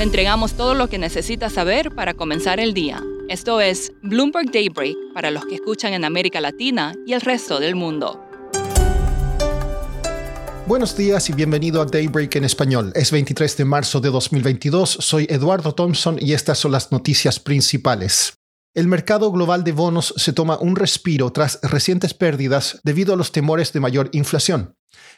Le entregamos todo lo que necesita saber para comenzar el día. Esto es Bloomberg Daybreak para los que escuchan en América Latina y el resto del mundo. Buenos días y bienvenido a Daybreak en español. Es 23 de marzo de 2022. Soy Eduardo Thompson y estas son las noticias principales. El mercado global de bonos se toma un respiro tras recientes pérdidas debido a los temores de mayor inflación.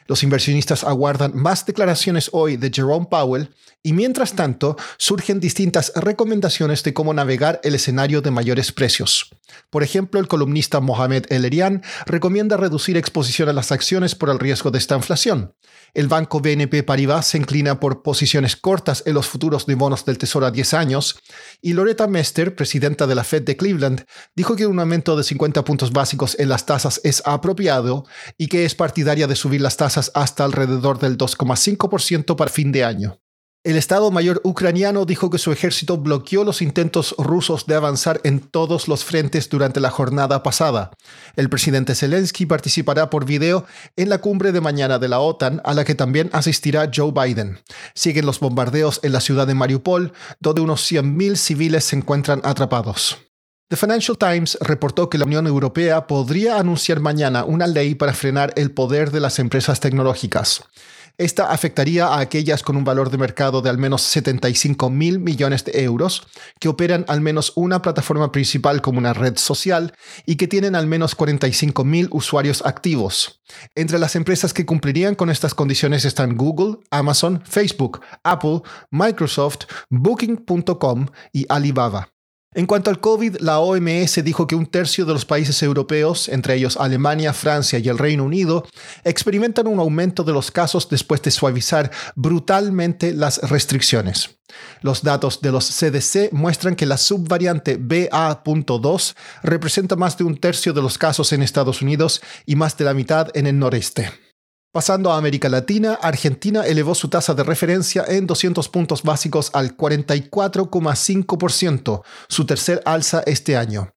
Los inversionistas aguardan más declaraciones hoy de Jerome Powell y mientras tanto surgen distintas recomendaciones de cómo navegar el escenario de mayores precios. Por ejemplo, el columnista Mohamed El-Erian recomienda reducir exposición a las acciones por el riesgo de esta inflación. El banco BNP Paribas se inclina por posiciones cortas en los futuros de bonos del Tesoro a 10 años y Loretta Mester, presidenta de la Fed de Cleveland, dijo que un aumento de 50 puntos básicos en las tasas es apropiado y que es partidaria de subir las tasas hasta alrededor del 2,5% para fin de año. El Estado Mayor ucraniano dijo que su ejército bloqueó los intentos rusos de avanzar en todos los frentes durante la jornada pasada. El presidente Zelensky participará por video en la cumbre de mañana de la OTAN, a la que también asistirá Joe Biden. Siguen los bombardeos en la ciudad de Mariupol, donde unos 100.000 civiles se encuentran atrapados. The Financial Times reportó que la Unión Europea podría anunciar mañana una ley para frenar el poder de las empresas tecnológicas. Esta afectaría a aquellas con un valor de mercado de al menos 75 mil millones de euros, que operan al menos una plataforma principal como una red social y que tienen al menos 45 mil usuarios activos. Entre las empresas que cumplirían con estas condiciones están Google, Amazon, Facebook, Apple, Microsoft, Booking.com y Alibaba. En cuanto al COVID, la OMS dijo que un tercio de los países europeos, entre ellos Alemania, Francia y el Reino Unido, experimentan un aumento de los casos después de suavizar brutalmente las restricciones. Los datos de los CDC muestran que la subvariante BA.2 representa más de un tercio de los casos en Estados Unidos y más de la mitad en el noreste. Pasando a América Latina, Argentina elevó su tasa de referencia en 200 puntos básicos al 44,5%, su tercer alza este año.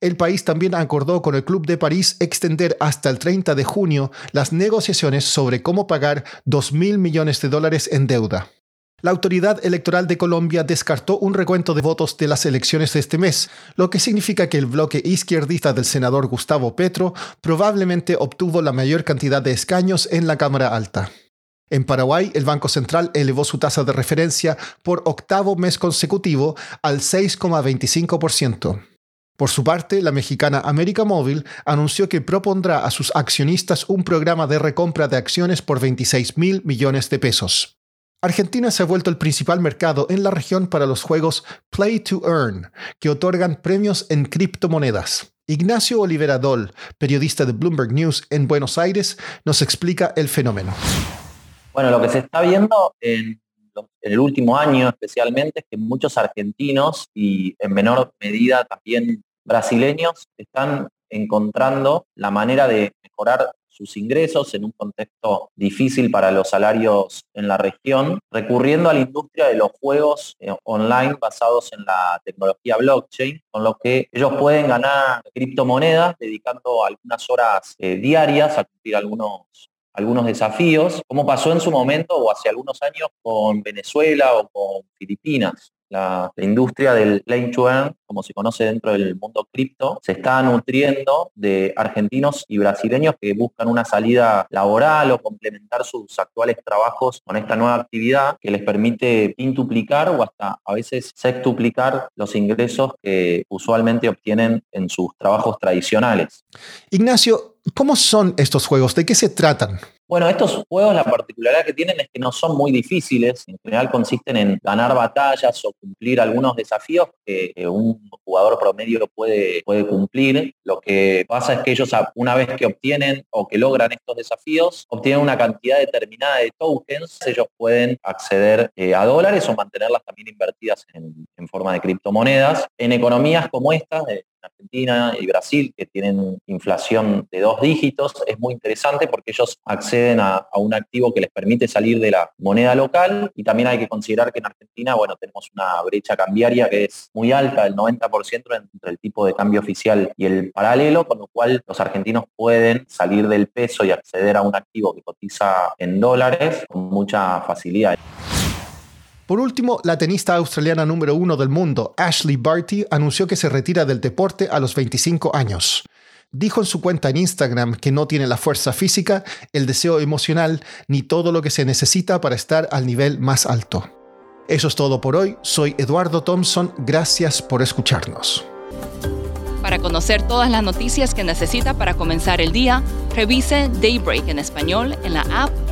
El país también acordó con el Club de París extender hasta el 30 de junio las negociaciones sobre cómo pagar 2 mil millones de dólares en deuda. La autoridad electoral de Colombia descartó un recuento de votos de las elecciones de este mes, lo que significa que el bloque izquierdista del senador Gustavo Petro probablemente obtuvo la mayor cantidad de escaños en la Cámara Alta. En Paraguay, el Banco Central elevó su tasa de referencia por octavo mes consecutivo al 6,25%. Por su parte, la mexicana América Móvil anunció que propondrá a sus accionistas un programa de recompra de acciones por 26 mil millones de pesos. Argentina se ha vuelto el principal mercado en la región para los juegos Play to Earn, que otorgan premios en criptomonedas. Ignacio Olivera Dol, periodista de Bloomberg News en Buenos Aires, nos explica el fenómeno. Bueno, lo que se está viendo en, en el último año especialmente es que muchos argentinos y en menor medida también brasileños están encontrando la manera de mejorar sus ingresos en un contexto difícil para los salarios en la región, recurriendo a la industria de los juegos eh, online basados en la tecnología blockchain, con lo que ellos pueden ganar criptomonedas dedicando algunas horas eh, diarias a cumplir algunos algunos desafíos, como pasó en su momento o hace algunos años con Venezuela o con Filipinas la, industria del play to earn, como se conoce dentro del mundo cripto, se está nutriendo de argentinos y brasileños que buscan una salida laboral o complementar sus actuales trabajos con esta nueva actividad que les permite quintuplicar o hasta a veces sextuplicar los ingresos que usualmente obtienen en sus trabajos tradicionales. Ignacio, ¿cómo son estos juegos? ¿De qué se tratan? Bueno, estos juegos la particularidad que tienen es que no son muy difíciles, en general consisten en ganar batallas o cumplir algunos desafíos que un jugador promedio puede, puede cumplir. Lo que pasa es que ellos una vez que obtienen o que logran estos desafíos, obtienen una cantidad determinada de tokens, ellos pueden acceder eh, a dólares o mantenerlas también invertidas en, forma de criptomonedas. En economías como estas, de Argentina y Brasil, que tienen inflación de dos dígitos, es muy interesante porque ellos acceden a, un activo que les permite salir de la moneda local y también hay que considerar que en Argentina, bueno, tenemos una brecha cambiaria que es muy alta, el 90% entre el tipo de cambio oficial y el paralelo, con lo cual los argentinos pueden salir del peso y acceder a un activo que cotiza en dólares con mucha facilidad. Por último, la tenista australiana número uno del mundo, Ashley Barty, anunció que se retira del deporte a los 25 años. Dijo en su cuenta en Instagram que no tiene la fuerza física, el deseo emocional ni todo lo que se necesita para estar al nivel más alto. Eso es todo por hoy. Soy Eduardo Thompson. Gracias por escucharnos. Para conocer todas las noticias que necesita para comenzar el día, revise Daybreak en español en la app